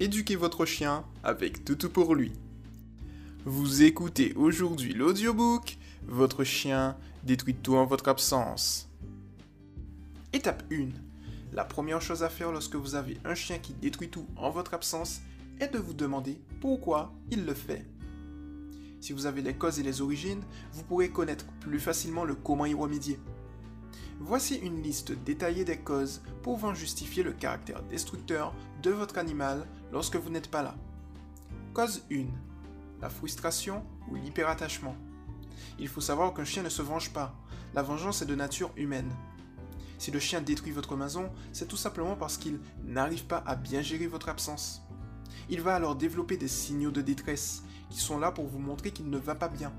éduquez votre chien avec Toutou pour lui. Vous écoutez aujourd'hui l'audiobook Votre chien détruit tout en votre absence. Étape 1. La première chose à faire lorsque vous avez un chien qui détruit tout en votre absence est de vous demander pourquoi il le fait. Si vous avez les causes et les origines, vous pourrez connaître plus facilement le comment y remédier. Voici une liste détaillée des causes pouvant justifier le caractère destructeur de votre animal lorsque vous n'êtes pas là. Cause 1. La frustration ou l'hyperattachement. Il faut savoir qu'un chien ne se venge pas. La vengeance est de nature humaine. Si le chien détruit votre maison, c'est tout simplement parce qu'il n'arrive pas à bien gérer votre absence. Il va alors développer des signaux de détresse qui sont là pour vous montrer qu'il ne va pas bien.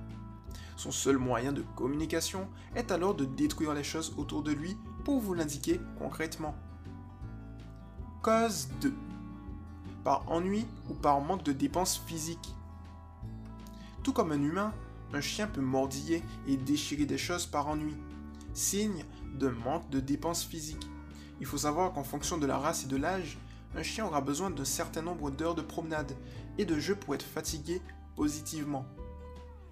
Son seul moyen de communication est alors de détruire les choses autour de lui pour vous l'indiquer concrètement. Cause 2. Par ennui ou par manque de dépenses physiques. Tout comme un humain, un chien peut mordiller et déchirer des choses par ennui, signe de manque de dépenses physiques. Il faut savoir qu'en fonction de la race et de l'âge, un chien aura besoin d'un certain nombre d'heures de promenade et de jeu pour être fatigué positivement.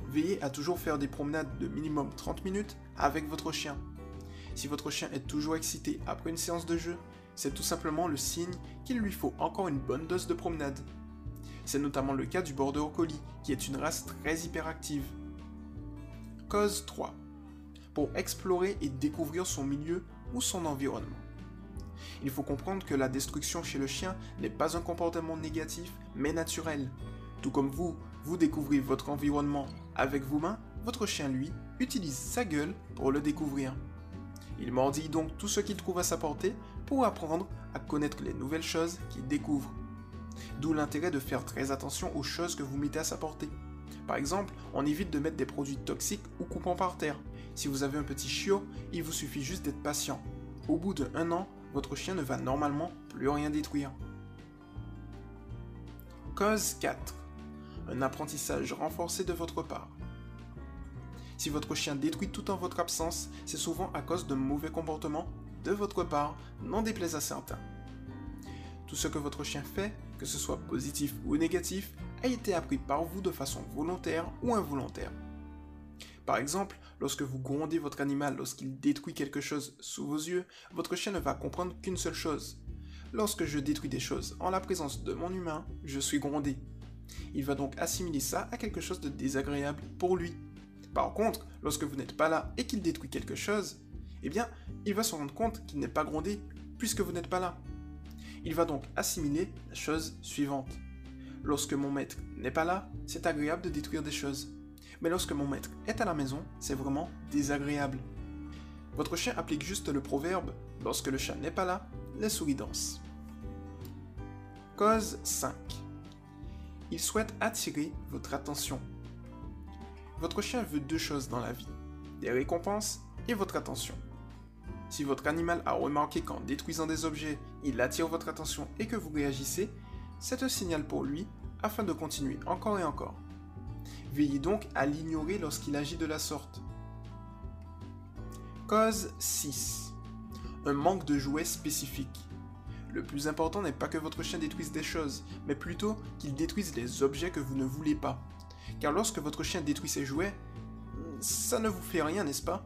Veillez à toujours faire des promenades de minimum 30 minutes avec votre chien. Si votre chien est toujours excité après une séance de jeu, c'est tout simplement le signe qu'il lui faut encore une bonne dose de promenade. C'est notamment le cas du Border Collie, qui est une race très hyperactive. Cause 3. Pour explorer et découvrir son milieu ou son environnement. Il faut comprendre que la destruction chez le chien n'est pas un comportement négatif, mais naturel. Tout comme vous, vous découvrez votre environnement avec vos mains, votre chien, lui, utilise sa gueule pour le découvrir. Il mordit donc tout ce qu'il trouve à sa portée pour apprendre à connaître les nouvelles choses qu'il découvre. D'où l'intérêt de faire très attention aux choses que vous mettez à sa portée. Par exemple, on évite de mettre des produits toxiques ou coupants par terre. Si vous avez un petit chiot, il vous suffit juste d'être patient. Au bout d'un an, votre chien ne va normalement plus rien détruire. Cause 4. Un apprentissage renforcé de votre part. Si votre chien détruit tout en votre absence, c'est souvent à cause d'un mauvais comportement de votre part, n'en déplaise à certains. Tout ce que votre chien fait, que ce soit positif ou négatif, a été appris par vous de façon volontaire ou involontaire. Par exemple, lorsque vous grondez votre animal lorsqu'il détruit quelque chose sous vos yeux, votre chien ne va comprendre qu'une seule chose. Lorsque je détruis des choses en la présence de mon humain, je suis grondé. Il va donc assimiler ça à quelque chose de désagréable pour lui. Par contre, lorsque vous n'êtes pas là et qu'il détruit quelque chose, eh bien, il va se rendre compte qu'il n'est pas grondé puisque vous n'êtes pas là. Il va donc assimiler la chose suivante. Lorsque mon maître n'est pas là, c'est agréable de détruire des choses. Mais lorsque mon maître est à la maison, c'est vraiment désagréable. Votre chien applique juste le proverbe lorsque le chat n'est pas là, les souris dansent. Cause 5. Il souhaite attirer votre attention. Votre chien veut deux choses dans la vie, des récompenses et votre attention. Si votre animal a remarqué qu'en détruisant des objets, il attire votre attention et que vous réagissez, c'est un signal pour lui afin de continuer encore et encore. Veillez donc à l'ignorer lorsqu'il agit de la sorte. Cause 6. Un manque de jouets spécifiques. Le plus important n'est pas que votre chien détruise des choses, mais plutôt qu'il détruise les objets que vous ne voulez pas. Car lorsque votre chien détruit ses jouets, ça ne vous fait rien, n'est-ce pas?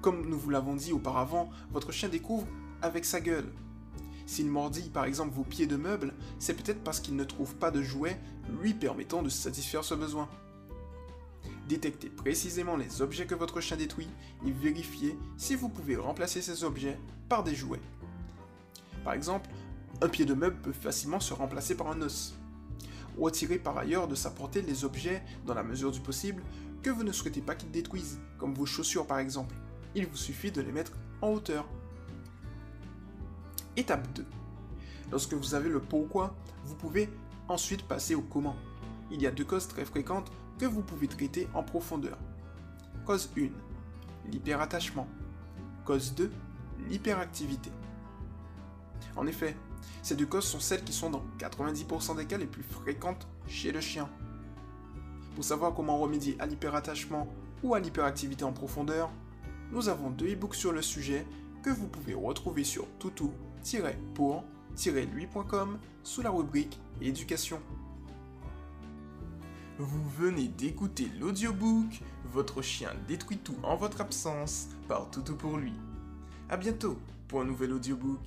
Comme nous vous l'avons dit auparavant, votre chien découvre avec sa gueule. S'il mordit par exemple vos pieds de meubles, c'est peut-être parce qu'il ne trouve pas de jouets lui permettant de satisfaire ce besoin. Détectez précisément les objets que votre chien détruit et vérifiez si vous pouvez remplacer ces objets par des jouets. Par exemple, un pied de meuble peut facilement se remplacer par un os. Retirez par ailleurs de sa portée les objets, dans la mesure du possible, que vous ne souhaitez pas qu'il détruise, comme vos chaussures par exemple. Il vous suffit de les mettre en hauteur. Étape 2. Lorsque vous avez le pourquoi, vous pouvez ensuite passer au comment. Il y a deux causes très fréquentes que vous pouvez traiter en profondeur. Cause 1. L'hyperattachement. Cause 2. L'hyperactivité. En effet, ces deux causes sont celles qui sont dans 90% des cas les plus fréquentes chez le chien. Pour savoir comment remédier à l'hyperattachement ou à l'hyperactivité en profondeur, nous avons deux e-books sur le sujet que vous pouvez retrouver sur toutou-pour.fr. lui.com sous la rubrique Éducation. Vous venez d'écouter l'audiobook Votre chien détruit tout en votre absence par Toutou pour lui. A bientôt pour un nouvel audiobook.